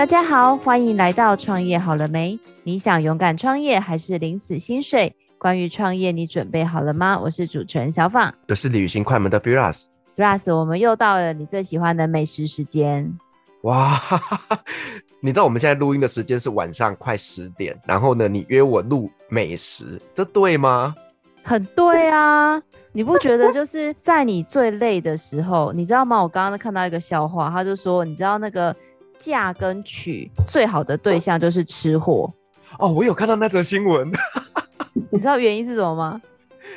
大家好，欢迎来到创业好了没？你想勇敢创业还是领死薪水？关于创业，你准备好了吗？我是主持人小访，我是旅行快门的 Firas。Firas，我们又到了你最喜欢的美食时间。哇，你知道我们现在录音的时间是晚上快十点，然后呢，你约我录美食，这对吗？很对啊，你不觉得就是在你最累的时候，你知道吗？我刚刚看到一个笑话，他就说，你知道那个。嫁跟娶最好的对象就是吃货哦，我有看到那则新闻。你知道原因是什么吗？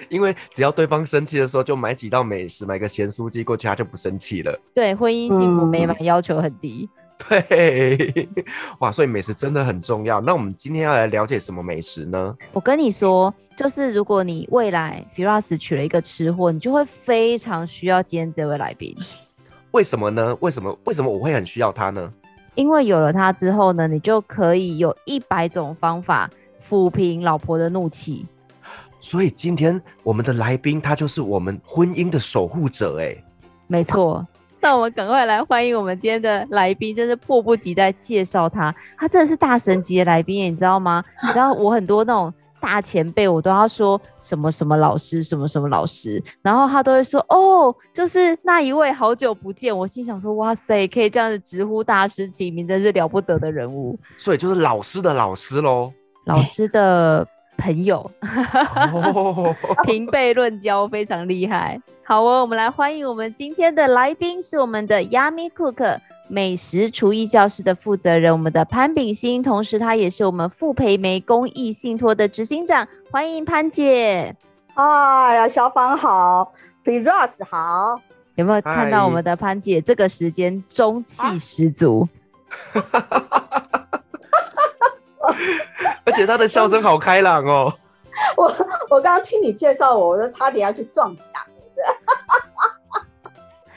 因为只要对方生气的时候，就买几道美食，买个咸酥鸡过去，他就不生气了。对，婚姻幸福美满要求很低。嗯、对，哇，所以美食真的很重要。那我们今天要来了解什么美食呢？我跟你说，就是如果你未来 Firas 娶了一个吃货，你就会非常需要今天这位来宾。为什么呢？为什么？为什么我会很需要他呢？因为有了它之后呢，你就可以有一百种方法抚平老婆的怒气。所以今天我们的来宾，他就是我们婚姻的守护者，哎，没错。那我们赶快来欢迎我们今天的来宾，真是迫不及待介绍他。他真的是大神级的来宾，你知道吗？你知道我很多那种。大前辈，我都要说什么什么老师，什么什么老师，然后他都会说哦，就是那一位，好久不见。我心想说，哇塞，可以这样子直呼大师其名，真是了不得的人物。所以就是老师的老师喽，老师的朋友，平辈论交，非常厉害。好哦，我们来欢迎我们今天的来宾，是我们的 Yummy Cook。美食厨艺教室的负责人，我们的潘炳欣，同时他也是我们傅培梅公益信托的执行长，欢迎潘姐。哎呀，小芳好，Firas 好，有没有看到我们的潘姐这个时间中气十足？而且她的笑声好开朗哦。我我刚刚听你介绍我，我都差点要去撞墙。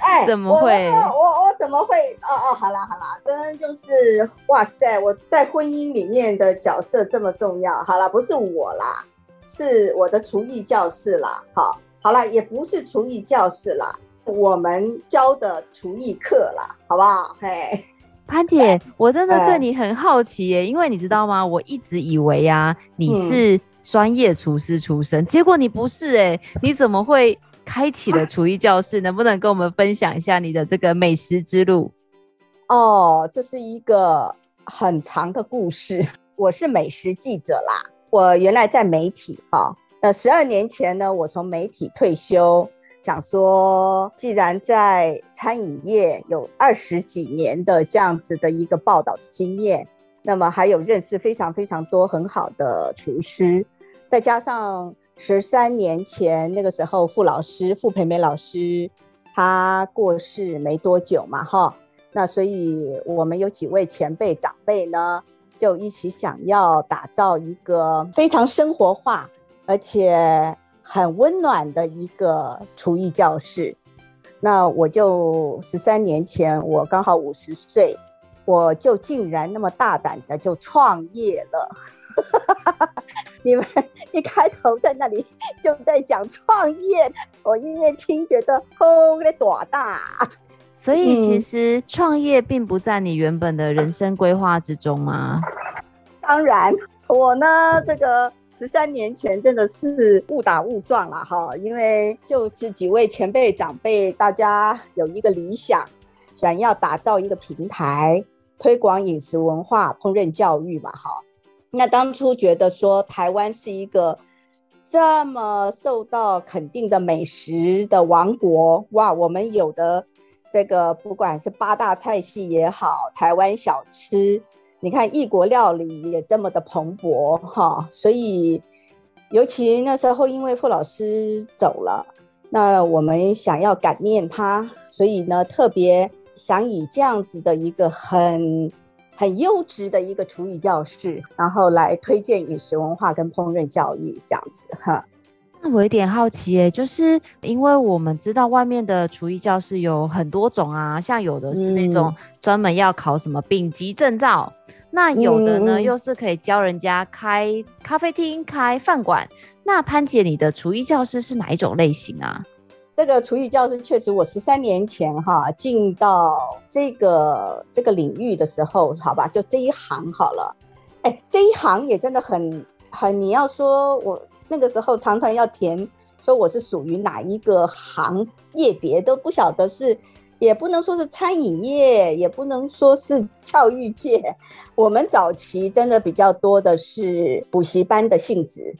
哎，怎么会？我我我怎么会？哦哦，好啦好啦，刚刚就是哇塞，我在婚姻里面的角色这么重要。好啦，不是我啦，是我的厨艺教室啦。好，好啦，也不是厨艺教室啦，我们教的厨艺课啦，好不好？嘿，潘姐，我真的对你很好奇耶，因为你知道吗？我一直以为啊，你是专业厨师出身，嗯，结果你不是哎，你怎么会？开启了 厨艺教室，能不能跟我们分享一下你的这个美食之路？哦，这是一个很长的故事。我是美食记者啦，我原来在媒体哦。那十二年前呢，我从媒体退休，想说，既然在餐饮业有二十几年的这样子的一个报道的经验，那么还有认识非常非常多很好的厨师，再加上。十三年前，那个时候，傅老师、傅培梅老师他过世没多久嘛，哈，那所以我们有几位前辈长辈呢，就一起想要打造一个非常生活化而且很温暖的一个厨艺教室。那我就十三年前，我刚好五十岁，我就竟然那么大胆的就创业了。你们一开头在那里就在讲创业，我一面听觉得吼的多大，所以其实创业并不在你原本的人生规划之中吗？当然，我呢这个十三年前真的是误打误撞了哈，因为就这几位前辈长辈，大家有一个理想，想要打造一个平台，推广饮食文化、烹饪教育嘛哈。那当初觉得说台湾是一个这么受到肯定的美食的王国，哇！我们有的这个不管是八大菜系也好，台湾小吃，你看异国料理也这么的蓬勃哈。所以，尤其那时候因为傅老师走了，那我们想要感念他，所以呢特别想以这样子的一个很。很优质的一个厨艺教室，然后来推荐饮食文化跟烹饪教育这样子哈。那我有点好奇耶，就是因为我们知道外面的厨艺教室有很多种啊，像有的是那种专门要考什么丙级证照，嗯、那有的呢、嗯、又是可以教人家开咖啡厅、开饭馆。那潘姐，你的厨艺教室是哪一种类型啊？这个厨艺教室确实，我十三年前哈进到这个这个领域的时候，好吧，就这一行好了。哎，这一行也真的很很，你要说我那个时候常常要填，说我是属于哪一个行业别都不晓得是，也不能说是餐饮业，也不能说是教育界。我们早期真的比较多的是补习班的性质。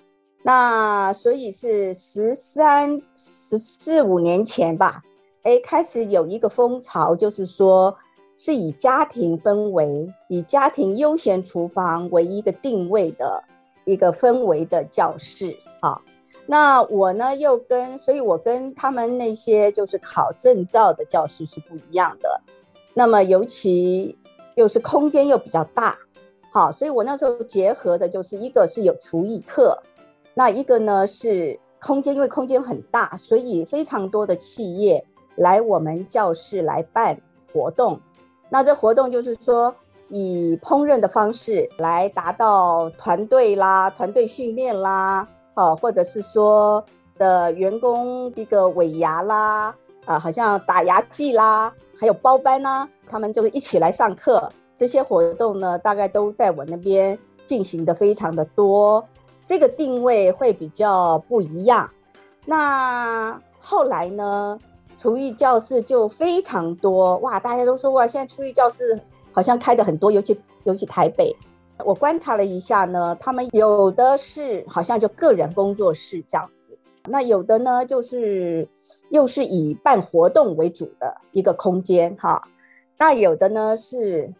那所以是十三、十四五年前吧，哎，开始有一个风潮，就是说是以家庭氛围、以家庭悠闲厨房为一个定位的一个氛围的教室啊。那我呢，又跟，所以我跟他们那些就是考证照的教室是不一样的。那么尤其又是空间又比较大，好，所以我那时候结合的就是一个是有厨艺课。那一个呢是空间，因为空间很大，所以非常多的企业来我们教室来办活动。那这活动就是说以烹饪的方式来达到团队啦、团队训练啦，哦，或者是说的员工一个尾牙啦，啊，好像打牙祭啦，还有包班啦，他们就是一起来上课。这些活动呢，大概都在我那边进行的非常的多。这个定位会比较不一样。那后来呢，厨艺教室就非常多哇！大家都说哇，现在厨艺教室好像开的很多，尤其尤其台北。我观察了一下呢，他们有的是好像就个人工作室这样子，那有的呢就是又是以办活动为主的一个空间哈。那有的呢是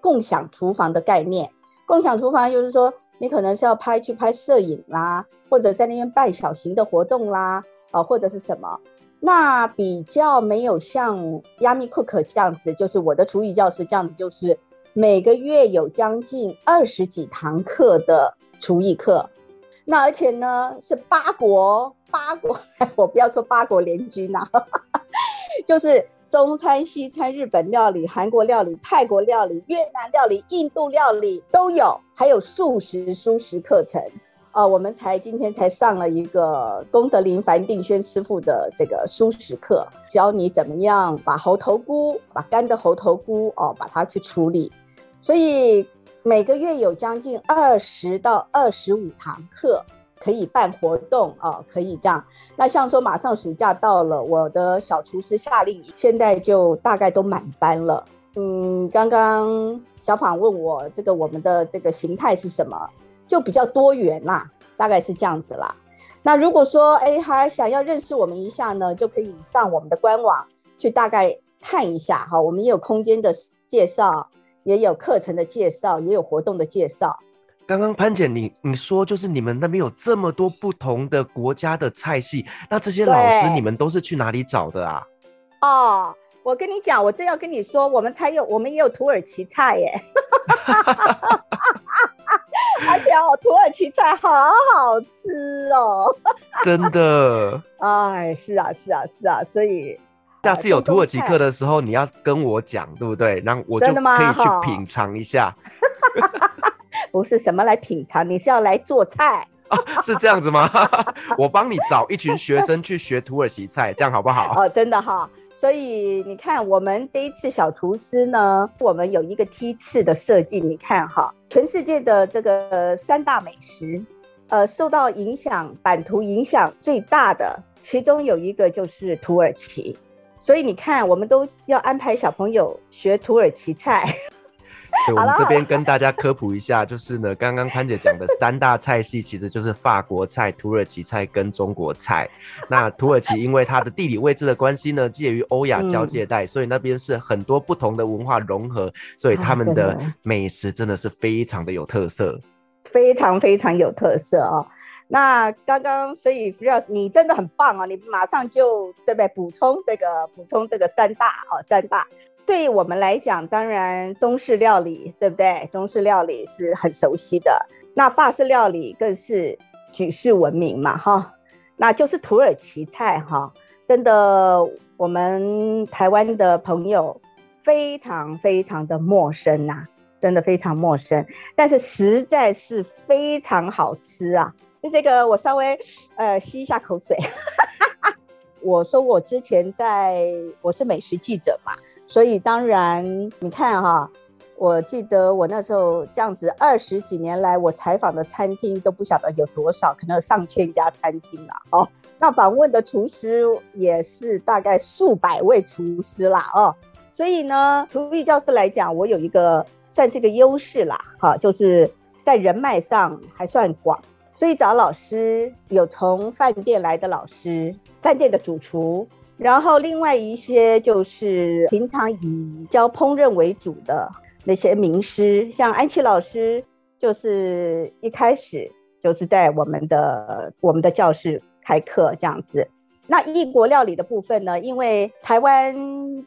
共享厨房的概念，共享厨房就是说。你可能是要拍去拍摄影啦，或者在那边办小型的活动啦，啊，或者是什么？那比较没有像 Yummy Cook 这样子，就是我的厨艺教室这样子，就是每个月有将近二十几堂课的厨艺课。那而且呢是八国八国，我不要说八国联军呐，就是。中餐、西餐、日本料理、韩国料理、泰国料理、越南料理、印度料理都有，还有素食、蔬食课程啊、我们才今天才上了一个龚德林、樊定轩师傅的这个蔬食课，教你怎么样把猴头菇、把干的猴头菇哦，把它去处理。所以每个月有将近二十到二十五堂课。可以办活动啊，可以这样。那像说马上暑假到了，我的小厨师夏令营现在就大概都满班了。嗯，刚刚小访问我这个我们的这个形态是什么，就比较多元啦，大概是这样子啦。那如果说哎还想要认识我们一下呢，就可以上我们的官网去大概看一下哈。我们也有空间的介绍，也有课程的介绍，也有活动的介绍。刚刚潘姐你你说就是你们那边有这么多不同的国家的菜系，那这些老师你们都是去哪里找的啊？哦，我跟你讲，我正要跟你说，我们才有，我们也有土耳其菜耶，而且哦，土耳其菜好好吃哦，真的。哎，是啊，是啊，是啊，所以下次有土耳其课的时候，你要跟我讲，对不对？然后我就可以去品尝一下。不是什么来品尝，你是要来做菜 啊？是这样子吗？我帮你找一群学生去学土耳其菜，这样好不好？哦，真的哈。所以你看，我们这一次小厨师呢，我们有一个梯次的设计。你看哈，全世界的这个三大美食，呃，受到影响、版图影响最大的，其中有一个就是土耳其。所以你看，我们都要安排小朋友学土耳其菜。对，我们这边跟大家科普一下，就是呢，刚刚潘姐讲的三大菜系，其实就是法国菜、土耳其菜跟中国菜。那土耳其因为它的地理位置的关系呢，介于欧亚交界带，嗯，所以那边是很多不同的文化融合，所以他们的美食真的是非常的有特色，非常非常有特色哦。那刚刚所以 Firas 你真的很棒哦，你马上就对不对？补充这个，补充这个三大哦，三大。对我们来讲，当然中式料理，对不对？中式料理是很熟悉的，那法式料理更是举世闻名嘛，哈。那就是土耳其菜，哈，真的，我们台湾的朋友非常非常的陌生呐，真的非常陌生，但是实在是非常好吃啊！就这个，我稍微呃吸一下口水。我说我之前在我是美食记者嘛，所以当然你看哈，我记得我那时候这样子二十几年来，我采访的餐厅都不晓得有多少，可能有上千家餐厅了哦。那访问的厨师也是大概数百位厨师啦哦。所以呢，厨艺教室来讲，我有一个算是一个优势啦，哈，就是在人脉上还算广。所以找老师有从饭店来的老师，饭店的主厨，然后另外一些就是平常以教烹饪为主的那些名师，像安琪老师，就是一开始就是在我们的我们的教室开课这样子。那异国料理的部分呢，因为台湾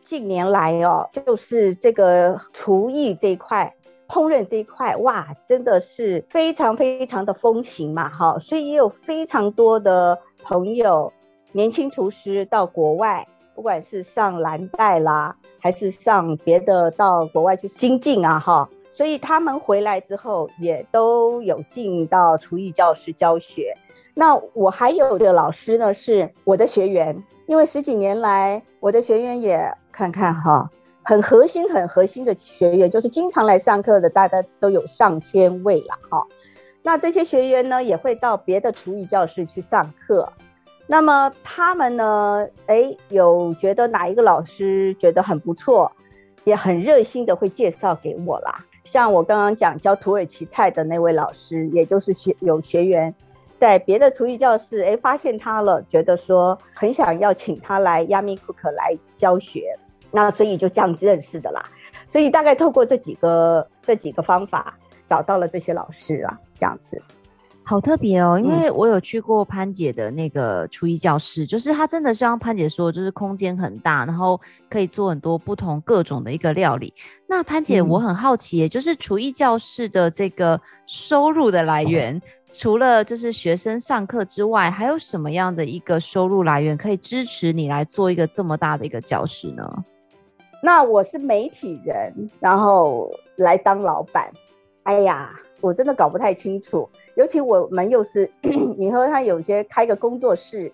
近年来哦，就是这个厨艺这一块。烹饪这一块，哇，真的是非常非常的风行嘛，哈，所以也有非常多的朋友，年轻厨师到国外，不管是上蓝带啦，还是上别的到国外去精进啊，哈，所以他们回来之后，也都有进到厨艺教室教学。那我还有的老师呢，是我的学员，因为十几年来，我的学员也看看哈。很核心、很核心的学员，就是经常来上课的，大概都有上千位了哈。那这些学员呢，也会到别的厨艺教室去上课。那么他们呢，诶，有觉得哪一个老师觉得很不错，也很热心的会介绍给我啦。像我刚刚讲教土耳其菜的那位老师，也就是学有学员在别的厨艺教室，诶，发现他了，觉得说很想要请他来 Yummy Cook 来教学。那所以就这样认识的啦，所以大概透过这几个这几个方法找到了这些老师啊，这样子，好特别哦。因为我有去过潘姐的那个厨艺教室，嗯、就是她真的像潘姐说，就是空间很大，然后可以做很多不同各种的一个料理。那潘姐，我很好奇，就是厨艺教室的这个收入的来源，嗯、除了就是学生上课之外，还有什么样的一个收入来源可以支持你来做一个这么大的一个教室呢？那我是媒体人，然后来当老板，哎呀，我真的搞不太清楚。尤其我们又是，你说他有些开个工作室，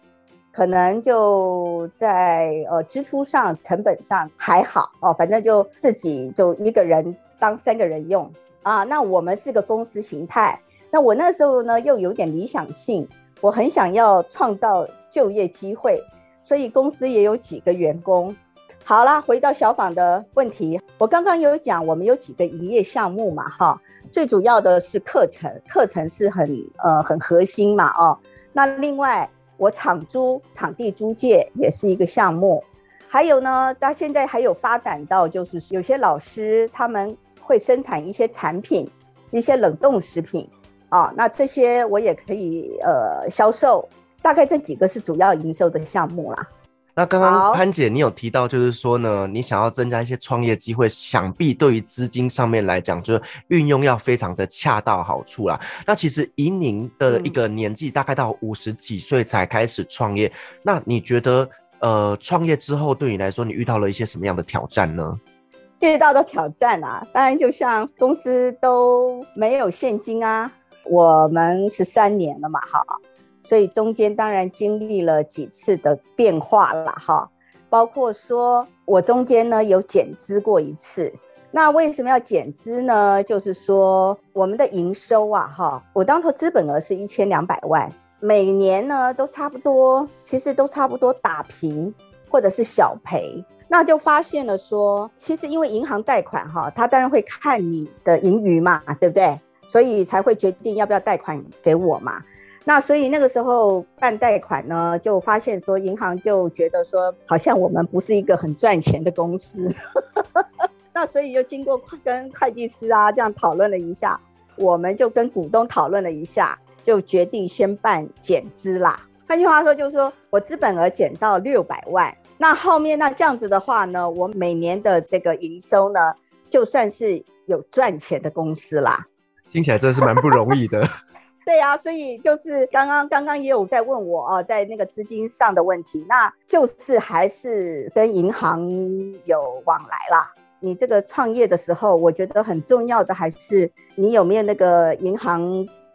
可能就在呃支出上、成本上还好哦，反正就自己就一个人当三个人用啊。那我们是个公司形态，那我那时候呢又有点理想性，我很想要创造就业机会，所以公司也有几个员工。好啦，回到小访的问题，我刚刚有讲，我们有几个营业项目嘛，哈，最主要的是课程，课程是很呃很核心嘛，哦，那另外我场租、场地租借也是一个项目，还有呢，到现在还有发展到就是有些老师他们会生产一些产品，一些冷冻食品啊，那这些我也可以呃销售，大概这几个是主要营收的项目啦。那刚刚潘姐，你有提到，就是说呢，你想要增加一些创业机会，想必对于资金上面来讲，就是运用要非常的恰到好处啦。那其实以您的一个年纪，大概到五十几岁才开始创业，嗯、那你觉得，呃，创业之后对你来说，你遇到了一些什么样的挑战呢？遇到的挑战啊，当然就像公司都没有现金啊，我们十三年了嘛，哈。所以中间当然经历了几次的变化了哈，包括说我中间呢有减资过一次。那为什么要减资呢？就是说我们的营收啊哈，我当初资本额是一千两百万，每年呢都差不多，其实都差不多打平或者是小赔。那就发现了说，其实因为银行贷款哈，他当然会看你的盈余嘛，对不对？所以才会决定要不要贷款给我嘛。那所以那个时候办贷款呢，就发现说银行就觉得说好像我们不是一个很赚钱的公司，那所以就经过跟会计师啊这样讨论了一下，我们就跟股东讨论了一下，就决定先办减资啦。换句话说，就是说我资本额减到六百万，那后面那这样子的话呢，我每年的这个营收呢，就算是有赚钱的公司啦。听起来真的是蛮不容易的。对呀、所以就是刚刚刚刚也有在问我啊，在那个资金上的问题，那就是还是跟银行有往来啦。你这个创业的时候，我觉得很重要的还是你有没有那个银行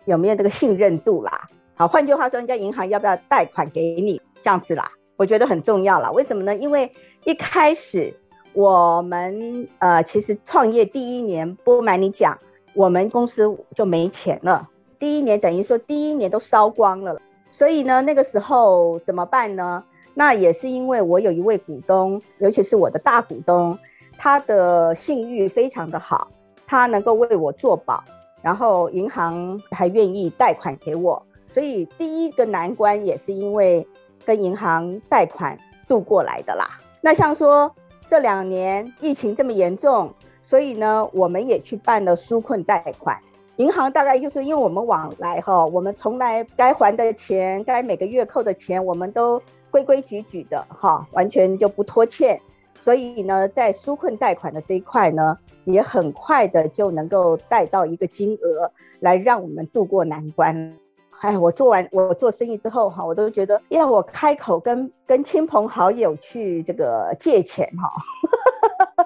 有没有那个信任度啦。好，换句话说，人家银行要不要贷款给你这样子啦？我觉得很重要了。为什么呢？因为一开始我们呃，其实创业第一年，不瞒你讲，我们公司就没钱了。第一年等于说第一年都烧光了，所以呢，那个时候怎么办呢？那也是因为我有一位股东，尤其是我的大股东，他的信誉非常的好，他能够为我做保，然后银行还愿意贷款给我，所以第一个难关也是因为跟银行贷款度过来的啦。那像说这两年疫情这么严重，所以呢，我们也去办了纾困贷款。银行大概就是因为我们往来哈，我们从来该还的钱，该每个月扣的钱，我们都规规矩矩的哈，完全就不拖欠。所以呢，在纾困贷款的这一块呢，也很快的就能够贷到一个金额，来让我们度过难关。哎，我做完我做生意之后哈，我都觉得要我开口跟跟亲朋好友去这个借钱哈，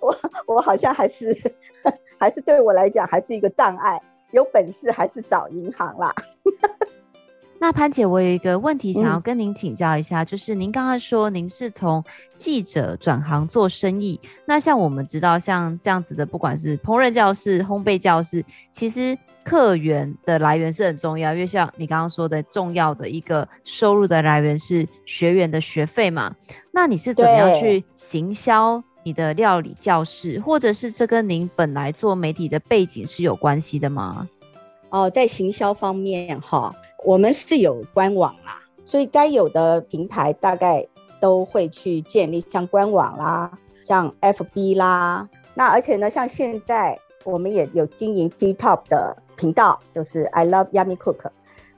我我好像还是。还是对我来讲还是一个障碍，有本事还是找银行啦。那潘姐，我有一个问题想要跟您请教一下，嗯、就是您刚刚说您是从记者转行做生意，那像我们知道像这样子的，不管是烹饪教室、烘焙教室，其实客源的来源是很重要，因为像你刚刚说的，重要的一个收入的来源是学员的学费嘛。那你是怎么样去行销？你的料理教室，或者是这跟您本来做媒体的背景是有关系的吗？哦，在行销方面哈，我们是有官网啦，所以该有的平台大概都会去建立，像官网啦，像 FB 啦。那而且呢，像现在我们也有经营 TikTok 的频道，就是 I Love Yummy Cook。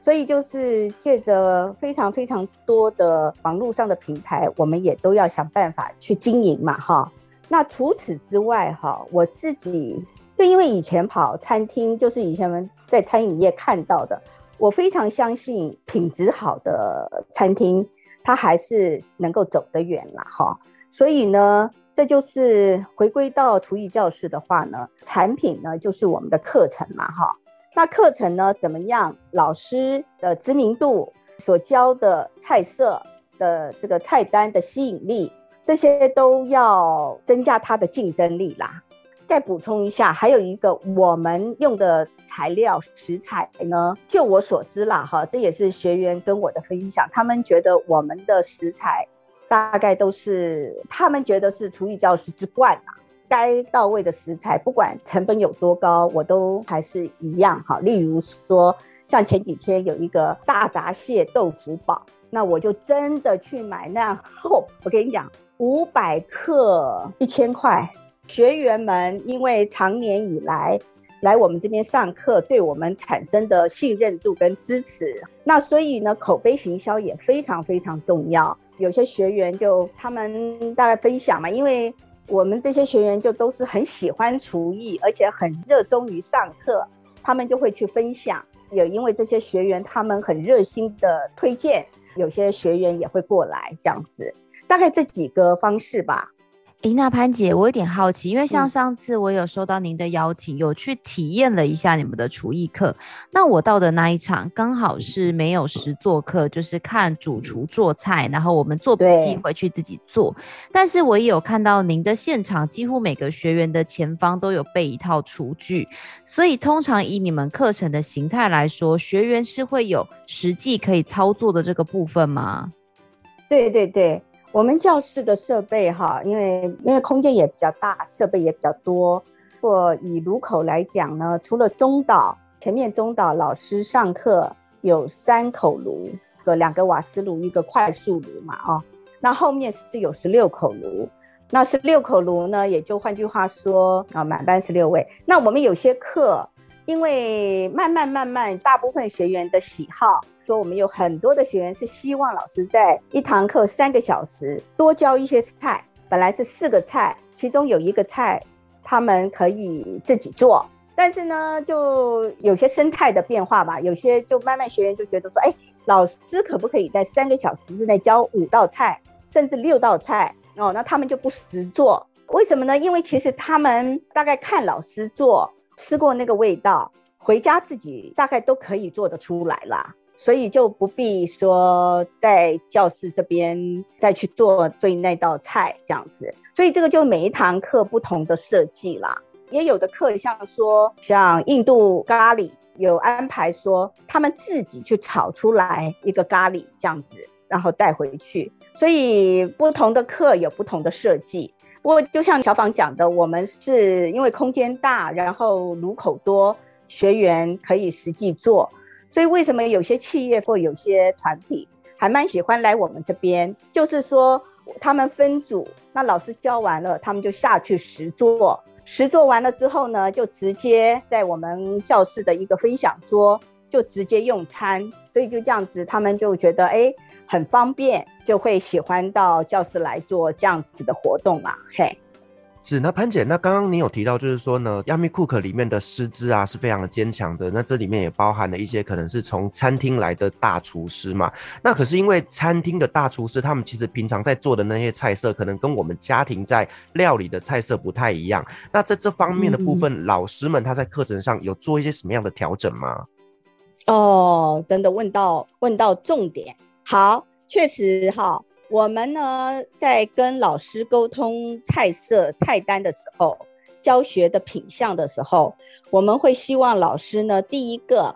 所以就是借着非常非常多的网络上的平台，我们也都要想办法去经营嘛，哈。那除此之外，哈，我自己就因为以前跑餐厅，就是以前我们在餐饮业看到的，我非常相信品质好的餐厅，它还是能够走得远了，哈。所以呢，这就是回归到厨艺教室的话呢，产品呢就是我们的课程嘛，哈。那课程呢，怎么样？老师的知名度，所教的菜色的这个菜单的吸引力，这些都要增加它的竞争力啦。再补充一下，还有一个我们用的材料食材呢，就我所知啦，哈，这也是学员跟我的分享，他们觉得我们的食材大概都是他们觉得是厨艺教室之冠啊。该到位的食材，不管成本有多高，我都还是一样哈。例如说，像前几天有一个大闸蟹豆腐煲，那我就真的去买那样厚。我跟你讲，五百克一千块。学员们因为长年以来来我们这边上课，对我们产生的信任度跟支持，那所以呢，口碑行销也非常非常重要。有些学员就他们大概分享嘛，因为。我们这些学员就都是很喜欢厨艺，而且很热衷于上课，他们就会去分享。也因为这些学员他们很热心的推荐，有些学员也会过来这样子，大概这几个方式吧。诶，那潘姐，我有点好奇，因为像上次我有收到您的邀请，嗯、有去体验了一下你们的厨艺课。那我到的那一场刚好是没有实做课，就是看主厨做菜，然后我们做笔记回去自己做。但是我也有看到您的现场，几乎每个学员的前方都有备一套厨具，所以通常以你们课程的形态来说，学员是会有实际可以操作的这个部分吗？对对对。我们教室的设备哈，因为因为空间也比较大，设备也比较多。或以炉口来讲呢，除了中岛前面中岛老师上课有三口炉，和两个瓦斯炉，一个快速炉嘛，哦，那后面是有十六口炉。那十六口炉呢，也就换句话说啊，满班十六位。那我们有些课，因为慢慢慢慢，大部分学员的喜好。说我们有很多的学员是希望老师在一堂课三个小时多教一些菜，本来是四个菜，其中有一个菜他们可以自己做，但是呢，就有些生态的变化吧，有些就慢慢学员就觉得说，哎，老师可不可以在三个小时之内教五道菜，甚至六道菜哦？那他们就不实做，为什么呢？因为其实他们大概看老师做，吃过那个味道，回家自己大概都可以做得出来啦。所以就不必说在教室这边再去做做那道菜这样子。所以这个就每一堂课不同的设计啦。也有的课像说像印度咖喱，有安排说他们自己去炒出来一个咖喱这样子，然后带回去。所以不同的课有不同的设计。不过就像小访讲的，我们是因为空间大，然后炉口多，学员可以实际做。所以为什么有些企业或有些团体还蛮喜欢来我们这边？就是说他们分组，那老师教完了，他们就下去实做，实做完了之后呢，就直接在我们教室的一个分享桌就直接用餐。所以就这样子，他们就觉得哎很方便，就会喜欢到教室来做这样子的活动嘛，嘿。是，那潘姐，那刚刚你有提到，就是说呢，Yummy Cook 里面的师资啊是非常的坚强的。那这里面也包含了一些可能是从餐厅来的大厨师嘛。那可是因为餐厅的大厨师，他们其实平常在做的那些菜色，可能跟我们家庭在料理的菜色不太一样。那在这方面的部分，嗯、老师们他在课程上有做一些什么样的调整吗？哦，真的问到问到重点。好，确实哈。我们呢，在跟老师沟通菜色、菜单的时候，教学的品相的时候，我们会希望老师呢，第一个，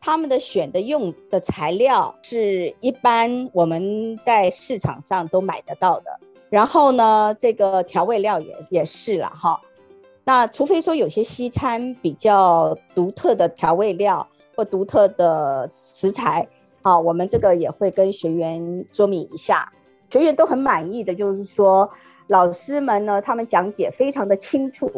他们的选的用的材料是一般我们在市场上都买得到的。然后呢，这个调味料也也是了哈。那除非说有些西餐比较独特的调味料或独特的食材，啊，我们这个也会跟学员说明一下。学员都很满意的，就是说老师们呢，他们讲解非常的清楚，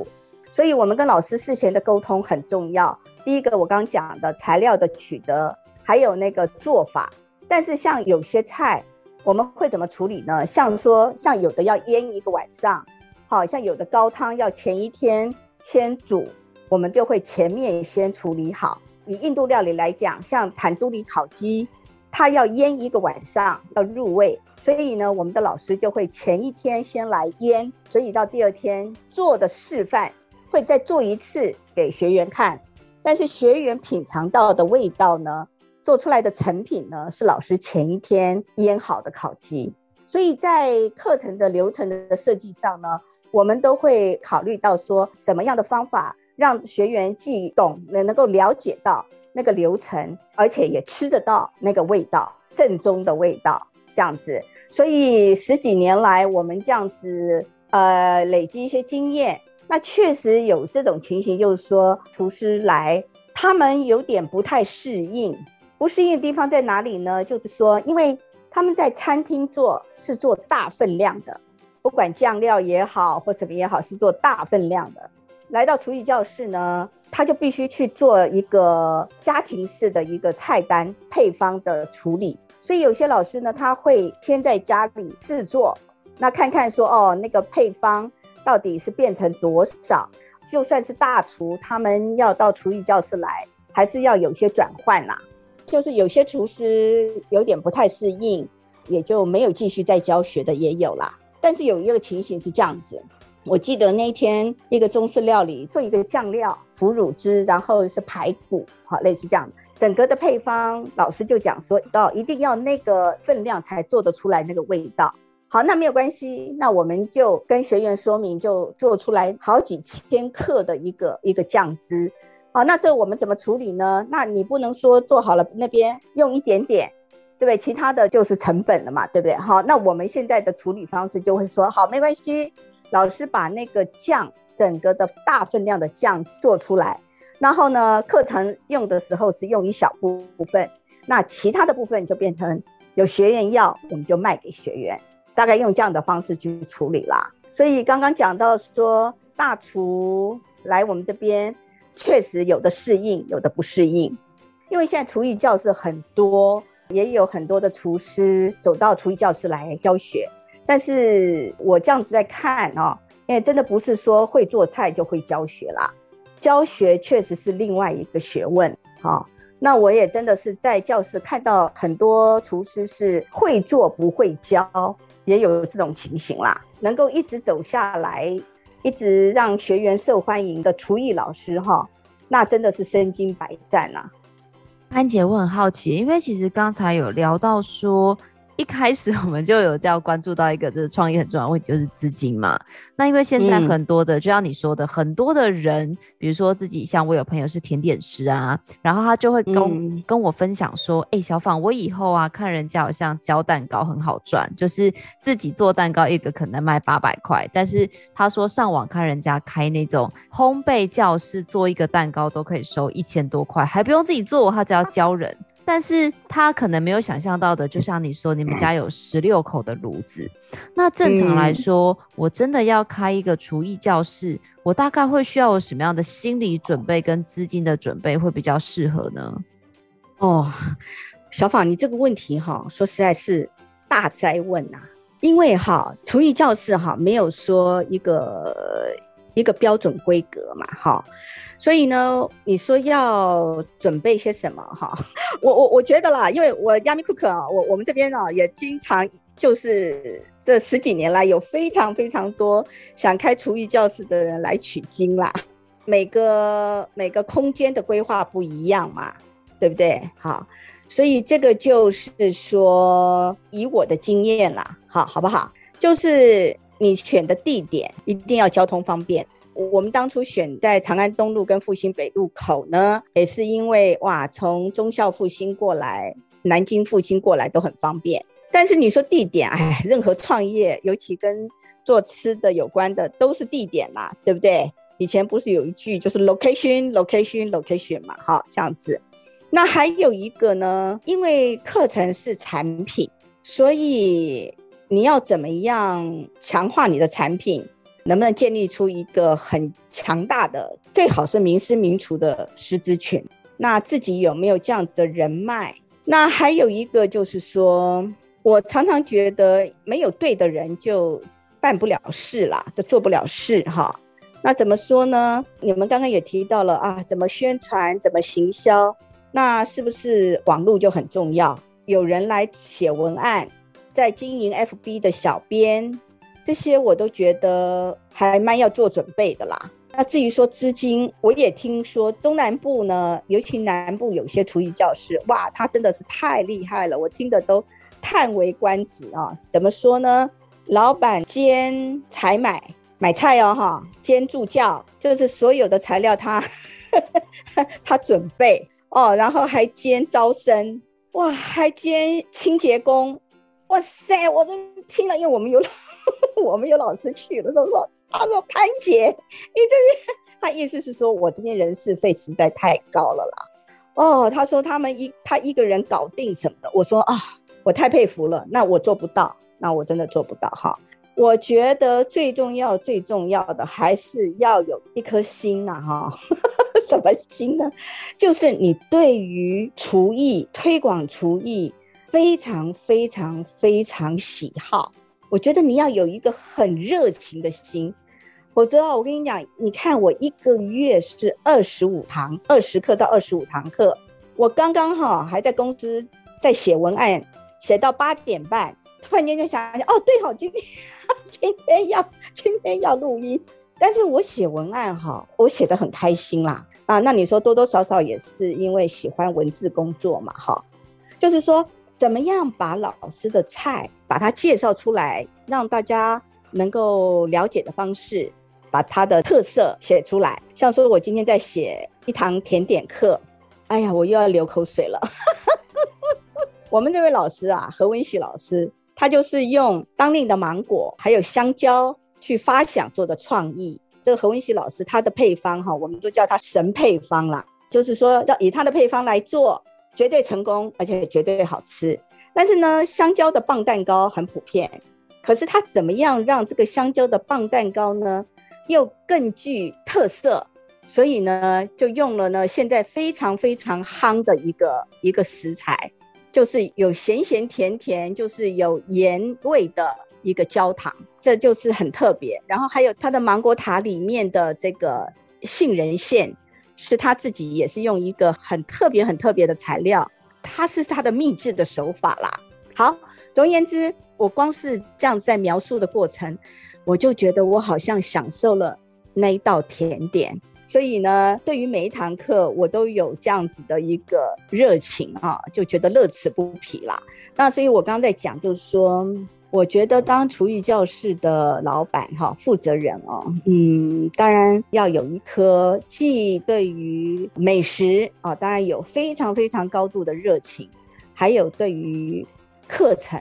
所以我们跟老师事前的沟通很重要。第一个我刚讲的材料的取得，还有那个做法。但是像有些菜，我们会怎么处理呢？像说像有的要腌一个晚上，好像有的高汤要前一天先煮，我们就会前面先处理好。以印度料理来讲，像坦都里烤鸡。它要腌一个晚上，要入味，所以呢，我们的老师就会前一天先来腌，所以到第二天做的示范会再做一次给学员看。但是学员品尝到的味道呢，做出来的成品呢，是老师前一天腌好的烤鸡。所以在课程的流程的设计上呢，我们都会考虑到说什么样的方法让学员既懂能能够了解到。那个流程，而且也吃得到那个味道，正宗的味道，这样子。所以十几年来，我们这样子，呃，累积一些经验，那确实有这种情形，就是说厨师来，他们有点不太适应。不适应的地方在哪里呢？就是说，因为他们在餐厅做是做大分量的，不管酱料也好或什么也好，是做大分量的。来到厨艺教室呢，他就必须去做一个家庭式的一个菜单配方的处理，所以有些老师呢，他会先在家里制作，那看看说哦，那个配方到底是变成多少，就算是大厨，他们要到厨艺教室来，还是要有些转换啦。就是有些厨师有点不太适应，也就没有继续再教学的也有啦。但是有一个情形是这样子。我记得那天，一个中式料理做一个酱料腐乳汁，然后是排骨，好，类似这样。整个的配方，老师就讲说到一定要那个分量才做得出来那个味道。好，那没有关系，那我们就跟学员说明，就做出来好几千克的一个一个酱汁。好，那这我们怎么处理呢？那你不能说做好了那边用一点点，对不对？其他的就是成本了嘛，对不对？好，那我们现在的处理方式就会说，好，没关系。老师把那个酱，整个的大分量的酱做出来，然后呢，课程用的时候是用一小部分，那其他的部分就变成有学员要，我们就卖给学员，大概用这样的方式去处理啦。所以刚刚讲到说，大厨来我们这边，确实有的适应，有的不适应，因为现在厨艺教室很多，也有很多的厨师走到厨艺教室来教学。但是我这样子在看哦，因为真的不是说会做菜就会教学啦，教学确实是另外一个学问啊。那我也真的是在教室看到很多厨师是会做不会教，也有这种情形啦。能够一直走下来，一直让学员受欢迎的厨艺老师哈，那真的是身经百战呐。安姐，我很好奇，因为其实刚才有聊到说。一开始我们就有这样关注到一个，就是创业很重要的问题，就是资金嘛。那因为现在很多的，嗯、就像你说的，很多的人，比如说自己，像我有朋友是甜点师啊，然后他就会跟、嗯、跟我分享说，哎、欸，小芳，我以后啊看人家好像教蛋糕很好赚，就是自己做蛋糕一个可能卖八百块，但是他说上网看人家开那种烘焙教室，做一个蛋糕都可以收一千多块，还不用自己做，他只要教人。但是他可能没有想象到的，就像你说，你们家有十六口的炉子。那正常来说，嗯、我真的要开一个厨艺教室，我大概会需要有什么样的心理准备跟资金的准备会比较适合呢？哦，小法，你这个问题哈，说实在是大灾问呐、啊，因为哈，厨艺教室哈没有说一个一个标准规格嘛，哈。所以呢，你说要准备些什么哈？我我我觉得啦，因为我 Yummy Cook 啊，我我们这边啊也经常就是这十几年来有非常非常多想开厨艺教室的人来取经啦。每个每个空间的规划不一样嘛，对不对？好，所以这个就是说以我的经验啦，好好不好？就是你选的地点一定要交通方便。我们当初选在长安东路跟复兴北路口呢，也是因为哇，从忠孝复兴过来，南京复兴过来都很方便。但是你说地点，哎，任何创业，尤其跟做吃的有关的，都是地点嘛，对不对？以前不是有一句就是 location location location 嘛，好，这样子。那还有一个呢，因为课程是产品，所以你要怎么样强化你的产品？能不能建立出一个很强大的，最好是名师名厨的师资群？那自己有没有这样的人脉？那还有一个就是说，我常常觉得没有对的人就办不了事啦，就做不了事哈。那怎么说呢？你们刚刚也提到了啊，怎么宣传，怎么行销？那是不是网络就很重要？有人来写文案，在经营 FB 的小编。这些我都觉得还蛮要做准备的啦。那至于说资金，我也听说中南部呢，尤其南部有些厨艺教室，哇，他真的是太厉害了，我听的都叹为观止啊。怎么说呢？老板兼采买买菜哦，哈，兼助教，就是所有的材料他 他准备哦，然后还兼招生，哇，还兼清洁工。哇塞，我都听了，因为我们有 我们有老师去了，都说他说潘姐，你这边他意思是说我这边人事费实在太高了啦。哦，他说他们一他一个人搞定什么的，我说啊，我太佩服了，那我做不到，那我真的做不到哈。我觉得最重要最重要的还是要有一颗心呐哈，什么心呢？就是你对于厨艺推广厨艺。非常非常非常喜好，我觉得你要有一个很热情的心，否则我跟你讲，你看我一个月是二十五堂，二十课到二十五堂课，我刚刚哈还在公司在写文案，写到八点半，突然间就想想，哦对好，今天 今天要今天要录音，但是我写文案哈，我写得很开心啦，啊，那你说多多少少也是因为喜欢文字工作嘛，哈，就是说。怎么样把老师的菜把它介绍出来，让大家能够了解的方式，把它的特色写出来。像说我今天在写一堂甜点课，哎呀，我又要流口水了。我们这位老师啊，何文喜老师，他就是用当令的芒果还有香蕉去发想做的创意。这个何文喜老师他的配方哈，我们都叫他神配方啦，就是说要以他的配方来做。绝对成功，而且绝对好吃。但是呢，香蕉的棒蛋糕很普遍，可是它怎么样让这个香蕉的棒蛋糕呢，又更具特色？所以呢，就用了呢现在非常非常夯的一个一个食材，就是有咸咸甜甜，就是有盐味的一个焦糖，这就是很特别。然后还有它的芒果塔里面的这个杏仁馅。是他自己也是用一个很特别、很特别的材料，它是他的秘制的手法啦。好，总而言之，我光是这样在描述的过程，我就觉得我好像享受了那一道甜点。所以呢，对于每一堂课，我都有这样子的一个热情啊，就觉得乐此不疲啦。那所以我刚刚在讲，就是说，我觉得当厨艺教室的老板哈，负责人哦，嗯，当然要有一颗既对于美食啊，当然有非常非常高度的热情，还有对于课程。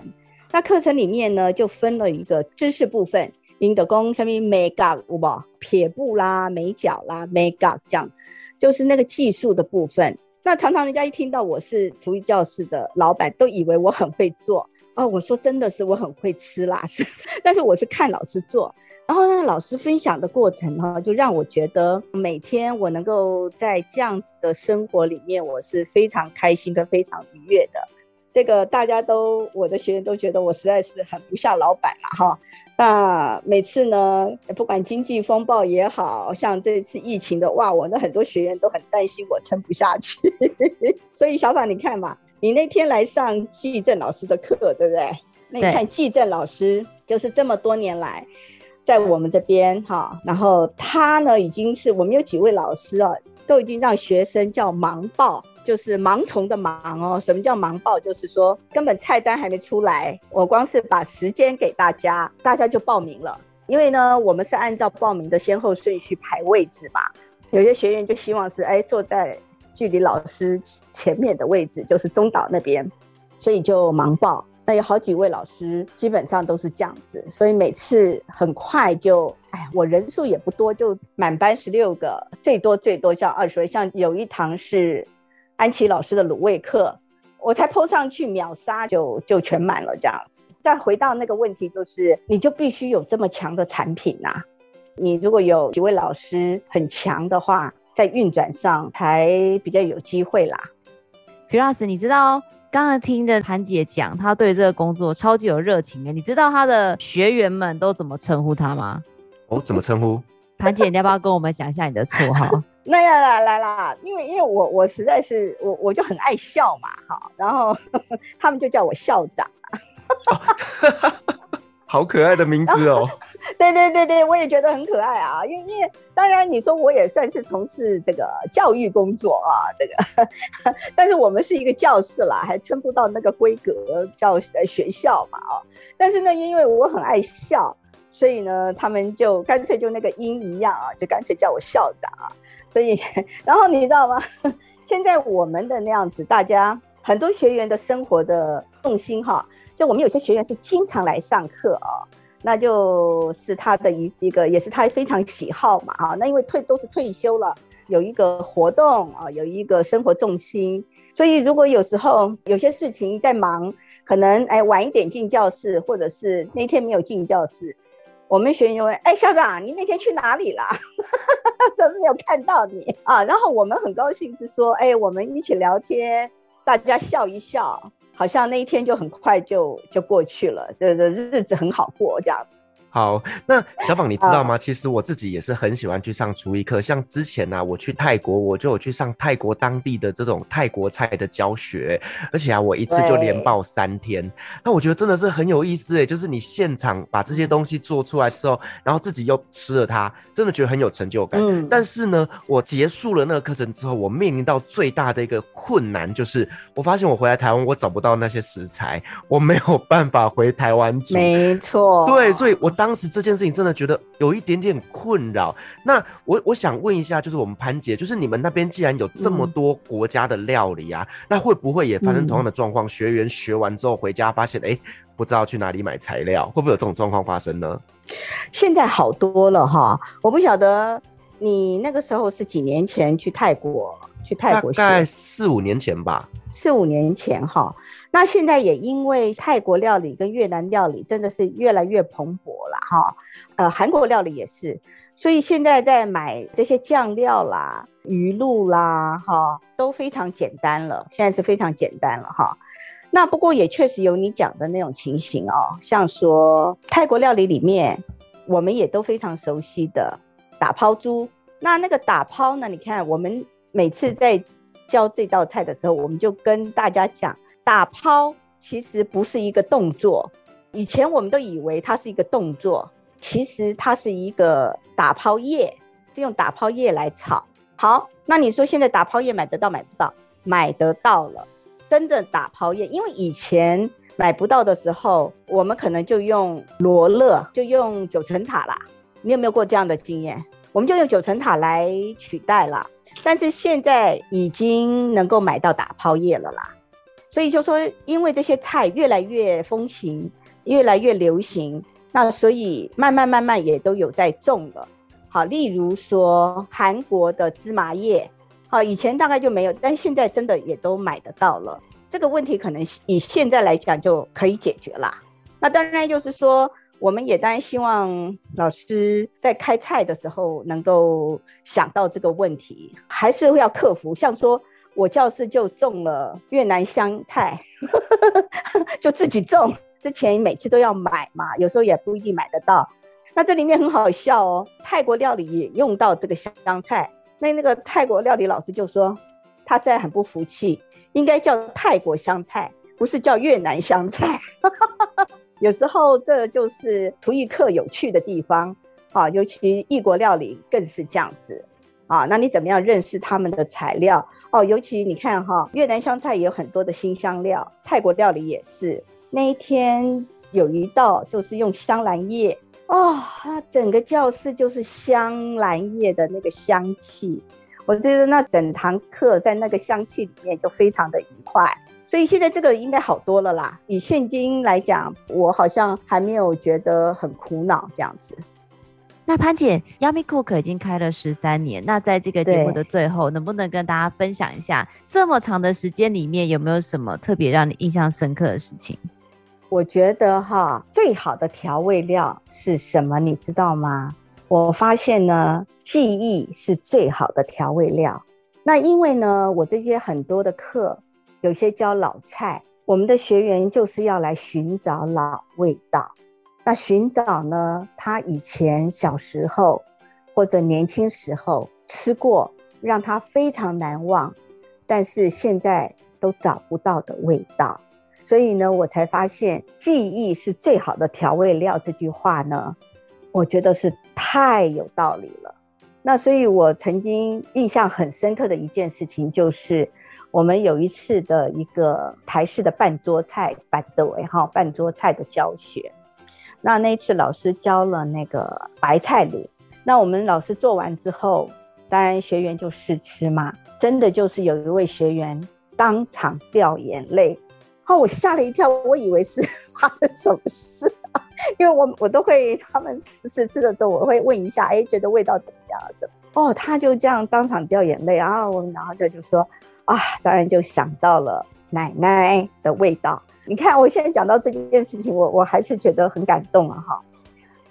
那课程里面呢，就分了一个知识部分。林德公上面美甲有无撇步啦、美角啦、美甲这样，就是那个技术的部分。那常常人家一听到我是厨艺教室的老板，都以为我很会做哦。我说真的是我很会吃啦，是，但是我是看老师做，然后呢，老师分享的过程呢，就让我觉得每天我能够在这样子的生活里面，我是非常开心跟非常愉悦的。这个大家都，我的学员都觉得我实在是很不像老板了哈。那每次呢，不管经济风暴也好，像这次疫情的，哇，我的很多学员都很担心我撑不下去。所以小法，你看嘛，你那天来上季正老师的课，对不对？那你看季正老师就是这么多年来在我们这边哈，然后他呢已经是我们有几位老师啊，都已经让学生叫盲报。就是盲从的盲哦，什么叫盲报？就是说根本菜单还没出来，我光是把时间给大家，大家就报名了。因为呢，我们是按照报名的先后顺序排位置嘛。有些学员就希望是哎坐在距离老师前面的位置，就是中岛那边，所以就盲报。那有好几位老师基本上都是这样子，所以每次很快就哎，我人数也不多，就满班十六个，最多最多叫二十位。像有一堂是。安琪老师的卤味课，我才 po 上去秒杀就就全满了这样子。再回到那个问题，就是你就必须有这么强的产品呐、啊。你如果有几位老师很强的话，在运转上才比较有机会啦。徐老师，你知道刚刚听着潘姐讲，她对这个工作超级有热情的。你知道她的学员们都怎么称呼她吗？哦，怎么称呼？潘姐，你要不要跟我们讲一下你的绰号？那要啦，来啦，因为因为我我实在是我我就很爱笑嘛，哈，然后呵 呵他们就叫我校长，哦、好可爱的名字哦。对对对对，我也觉得很可爱啊，因为因为当然你说我也算是从事这个教育工作啊，这个，但是我们是一个教室啦，还称不到那个规格叫呃学校嘛，啊，但是呢，因为我很爱笑，所以呢，他们就干脆就那个音一样啊，就干脆叫我校长啊。所以，然后你知道吗？现在我们的那样子，大家很多学员的生活的重心哈，就我们有些学员是经常来上课啊，那就是他的一一个，也是他非常喜好嘛啊。那因为退都是退休了，有一个活动啊，有一个生活重心，所以如果有时候有些事情在忙，可能哎晚一点进教室，或者是那天没有进教室。我们学员就问：“哎，校长，你那天去哪里了？怎么没有看到你啊？”然后我们很高兴是说：“哎，我们一起聊天，大家笑一笑，好像那一天就很快就就过去了，这这日子很好过这样子。”好，那小宝你知道吗？其实我自己也是很喜欢去上厨艺课。像之前呢、啊，我去泰国，我就有去上泰国当地的这种泰国菜的教学，而且啊，我一次就连报三天。那我觉得真的是很有意思诶，就是你现场把这些东西做出来之后，然后自己又吃了它，真的觉得很有成就感。嗯。但是呢，我结束了那个课程之后，我面临到最大的一个困难就是，我发现我回来台湾，我找不到那些食材，我没有办法回台湾煮。没错。对，所以我。当时这件事情真的觉得有一点点困扰。那我我想问一下，就是我们潘姐，就是你们那边既然有这么多国家的料理啊，嗯、那会不会也发生同样的状况？嗯、学员学完之后回家发现，哎、欸，不知道去哪里买材料，会不会有这种状况发生呢？现在好多了哈，我不晓得你那个时候是几年前去泰国，去泰国大概四五年前吧，四五年前哈。那现在也因为泰国料理跟越南料理真的是越来越蓬勃了哈，呃，韩国料理也是，所以现在在买这些酱料啦、鱼露啦，哈，都非常简单了。现在是非常简单了哈。那不过也确实有你讲的那种情形哦，像说泰国料理里面，我们也都非常熟悉的打抛猪。那那个打抛呢？你看我们每次在教这道菜的时候，我们就跟大家讲。打抛其实不是一个动作，以前我们都以为它是一个动作，其实它是一个打抛叶，是用打抛叶来炒。好，那你说现在打抛叶买得到买不到？买得到了，真的打抛叶，因为以前买不到的时候，我们可能就用罗勒，就用九层塔啦。你有没有过这样的经验？我们就用九层塔来取代了。但是现在已经能够买到打抛叶了啦，所以就说，因为这些菜越来越风行，越来越流行，那所以慢慢慢慢也都有在种了。好，例如说韩国的芝麻叶，好，以前大概就没有，但现在真的也都买得到了。这个问题可能以现在来讲就可以解决啦。那当然就是说。我们也当然希望老师在开菜的时候能够想到这个问题，还是要克服。像说我教室就种了越南香菜，就自己种，之前每次都要买嘛，有时候也不一定买得到。那这里面很好笑哦，泰国料理也用到这个香菜。那那个泰国料理老师就说，他实在很不服气，应该叫泰国香菜，不是叫越南香菜。有时候这就是厨艺课有趣的地方啊，尤其异国料理更是这样子啊。那你怎么样认识他们的材料哦？尤其你看哈，越南香菜也有很多的新香料，泰国料理也是。那一天有一道就是用香兰叶哦，那整个教室就是香兰叶的那个香气，我觉得那整堂课在那个香气里面就非常的愉快。所以现在这个应该好多了啦。以现今来讲，我好像还没有觉得很苦恼这样子。那潘姐，Yummy Cook 已经开了十三年，那在这个节目的最后，能不能跟大家分享一下，这么长的时间里面有没有什么特别让你印象深刻的事情？我觉得哈，最好的调味料是什么？你知道吗？我发现呢，记忆是最好的调味料。那因为呢，我这些很多的课。有些教老菜，我们的学员就是要来寻找老味道。那寻找呢，他以前小时候或者年轻时候吃过，让他非常难忘，但是现在都找不到的味道。所以呢，我才发现记忆是最好的调味料。这句话呢，我觉得是太有道理了。那所以，我曾经印象很深刻的一件事情就是。我们有一次的一个台式的半桌菜办的哈半桌菜的教学，那那一次老师教了那个白菜卤，那我们老师做完之后，当然学员就试吃嘛，真的就是有一位学员当场掉眼泪，哦，我吓了一跳，我以为是发生什么事，因为我我都会他们试吃的时候，我会问一下，哎，觉得味道怎么样什么？哦，他就这样当场掉眼泪啊，我然后就就说。啊，当然就想到了奶奶的味道。你看，我现在讲到这件事情，我我还是觉得很感动啊！哈，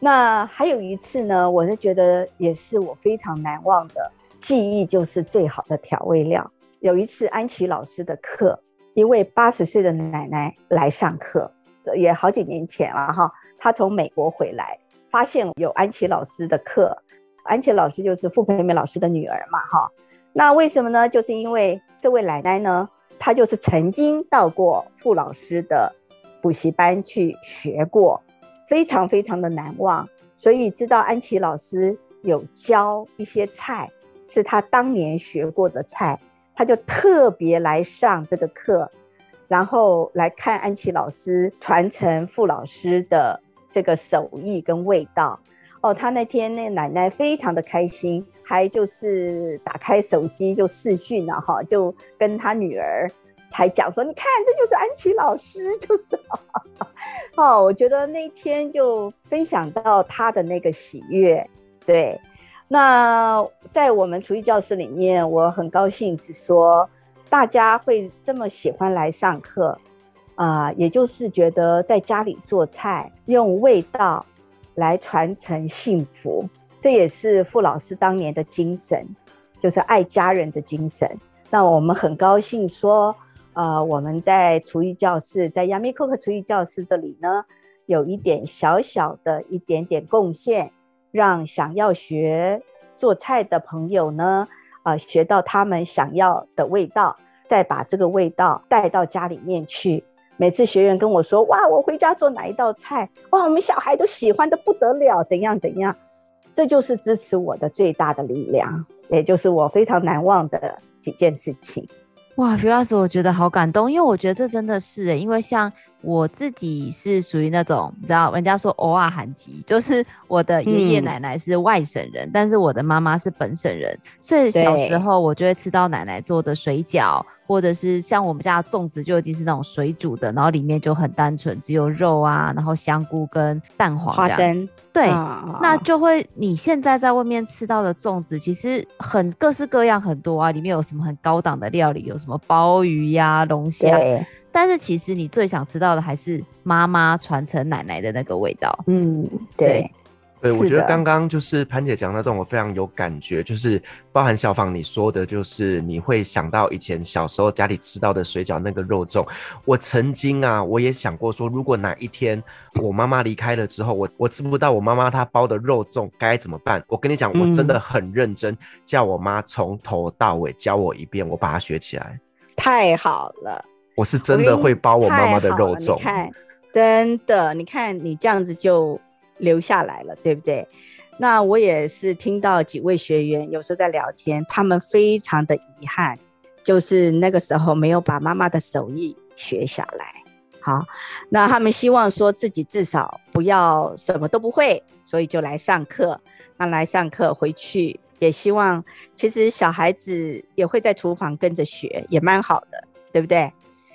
那还有一次呢，我是觉得也是我非常难忘的记忆，就是最好的调味料。有一次安琪老师的课，一位八十岁的奶奶来上课，这也好几年前了哈。她从美国回来，发现有安琪老师的课，安琪老师就是傅培梅老师的女儿嘛，哈。那为什么呢？就是因为这位奶奶呢，他就是曾经到过傅老师的补习班去学过，非常非常的难忘，所以知道安琪老师有教一些菜，是他当年学过的菜，他就特别来上这个课，然后来看安琪老师传承傅老师的这个手艺跟味道。哦，他那天那奶奶非常的开心。还就是打开手机就视讯了哈，就跟他女儿还讲说，你看这就是安琪老师，就是哦，我觉得那天就分享到他的那个喜悦。对，那在我们厨艺教室里面，我很高兴是说大家会这么喜欢来上课啊、也就是觉得在家里做菜用味道来传承幸福。这也是傅老师当年的精神，就是爱家人的精神。那我们很高兴说，呃，我们在厨艺教室，在 Yummy Cook 厨艺教室这里呢，有一点小小的一点点贡献，让想要学做菜的朋友呢，呃，学到他们想要的味道，再把这个味道带到家里面去。每次学员跟我说，哇，我回家做哪一道菜，哇，我们小孩都喜欢的不得了，怎样怎样。这就是支持我的最大的力量，也就是我非常难忘的几件事情。哇，Firas，我觉得好感动，因为我觉得这真的是，因为像我自己是属于那种，你知道，人家说偶尔罕吉，就是我的爷爷奶奶是外省人，嗯、但是我的妈妈是本省人，所以小时候我就会吃到奶奶做的水饺。或者是像我们家的粽子就已经是那种水煮的，然后里面就很单纯，只有肉啊，然后香菇跟蛋黄、花生。对，哦、那就会你现在在外面吃到的粽子，其实很各式各样很多啊，里面有什么很高档的料理，有什么鲍鱼呀、啊、龙虾。对但是其实你最想吃到的还是妈妈传承奶奶的那个味道。嗯，对。对对，我觉得刚刚就是潘姐讲那段，我非常有感觉，就是包含小芳你说的，就是你会想到以前小时候家里吃到的水饺那个肉粽。我曾经啊，我也想过说，如果哪一天我妈妈离开了之后，我 我吃不到我妈妈她包的肉粽该怎么办？我跟你讲，我真的很认真，叫我妈从头到尾教我一遍，我把它学起来。太好了，我是真的会包我妈妈的肉粽。你看，真的，你看你这样子就。留下来了，对不对？那我也是听到几位学员有时候在聊天，他们非常的遗憾，就是那个时候没有把妈妈的手艺学下来。好，那他们希望说自己至少不要什么都不会，所以就来上课。那来上课回去也希望，其实小孩子也会在厨房跟着学，也蛮好的，对不对？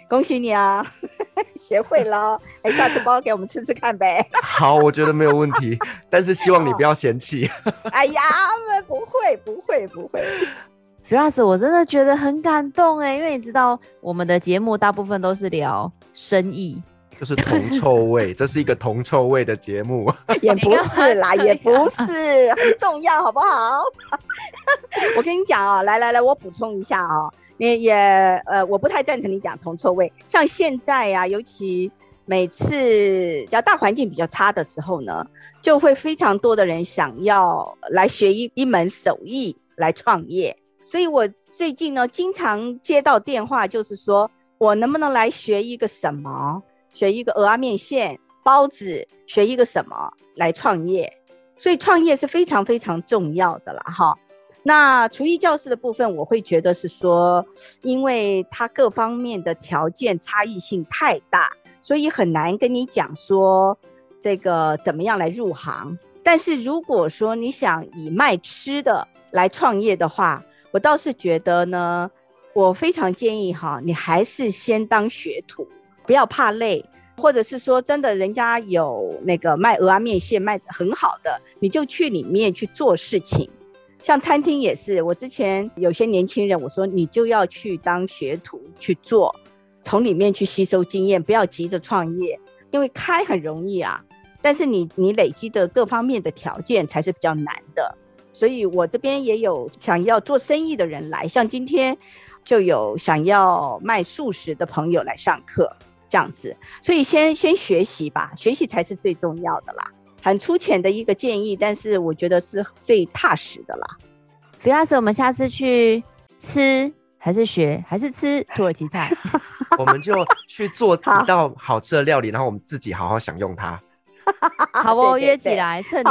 恭喜你啊，学会了，哎，下次包给我们吃吃看呗。好，我觉得没有问题，但是希望你不要嫌弃。哎呀，不会，不会，不会。Firas，我真的觉得很感动哎，因为你知道我们的节目大部分都是聊生意，就是铜臭味，这是一个铜臭味的节目。也不是啦，也不是，很重要，好不好？我跟你讲啊、哦，来来来，我补充一下啊、哦。你也呃，我不太赞成你讲铜臭味。像现在呀、啊，尤其每次只要大环境比较差的时候呢，就会非常多的人想要来学一一门手艺来创业。所以我最近呢，经常接到电话，就是说我能不能来学一个什么，学一个蚵仔面线、包子，学一个什么来创业。所以创业是非常非常重要的了，哈。那厨艺教室的部分，我会觉得是说，因为它各方面的条件差异性太大，所以很难跟你讲说这个怎么样来入行。但是如果说你想以卖吃的来创业的话，我倒是觉得呢，我非常建议哈，你还是先当学徒，不要怕累，或者是说真的人家有那个卖蚵仔面线卖得很好的，你就去里面去做事情。像餐厅也是，我之前有些年轻人，我说你就要去当学徒去做，从里面去吸收经验，不要急着创业，因为开很容易啊，但是你你累积的各方面的条件才是比较难的。所以我这边也有想要做生意的人来，像今天就有想要卖素食的朋友来上课，这样子。所以先先学习吧，学习才是最重要的啦。很粗浅的一个建议，但是我觉得是最踏实的啦。比拉斯我们下次去吃还是学还是吃土耳其菜？我们就去做 一道好吃的料理，然后我们自己好好享用它。好不，约起来，趁你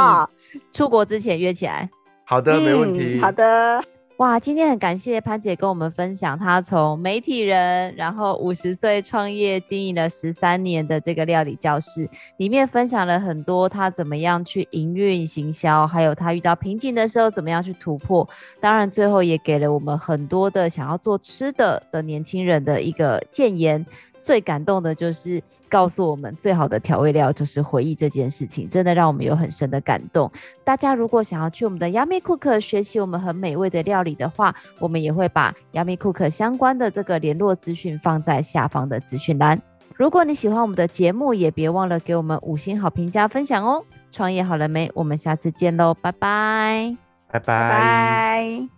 出国之前约起来。好的，没问题。嗯、好的。哇，今天很感谢潘姐跟我们分享她从媒体人，然后五十岁创业经营了十三年的这个料理教室，里面分享了很多她怎么样去营运行销，还有她遇到瓶颈的时候怎么样去突破。当然，最后也给了我们很多的想要做吃的的年轻人的一个建言。最感动的就是。告诉我们最好的调味料就是回忆这件事情，真的让我们有很深的感动。大家如果想要去我们的 Yummy Cook 学习我们很美味的料理的话，我们也会把 Yummy Cook 相关的这个联络资讯放在下方的资讯栏。如果你喜欢我们的节目，也别忘了给我们五星好评加分享哦。创业好了没？我们下次见喽，拜拜，拜拜。